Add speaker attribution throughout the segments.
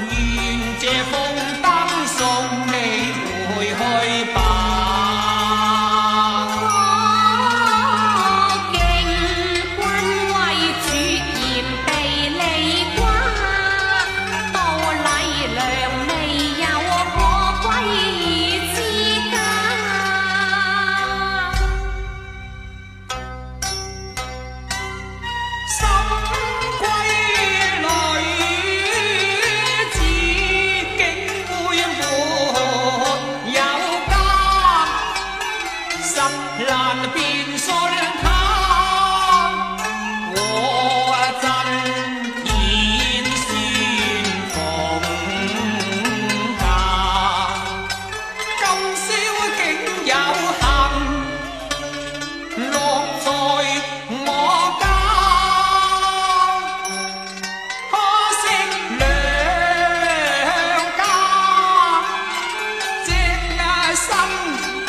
Speaker 1: 愿这风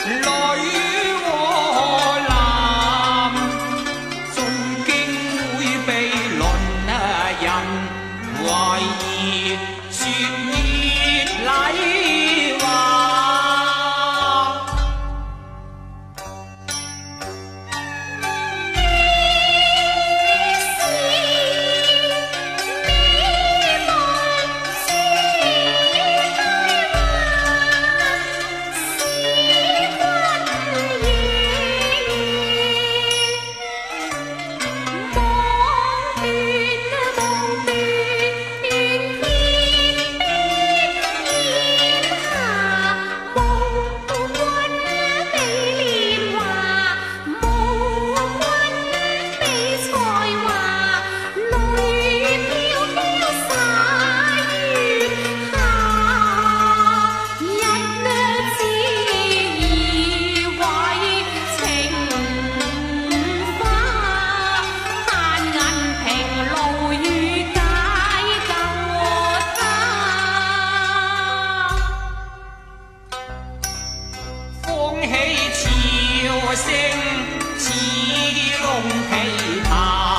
Speaker 1: 女和男纵经会被伦啊人怀疑，说热礼。起潮声似龙วเ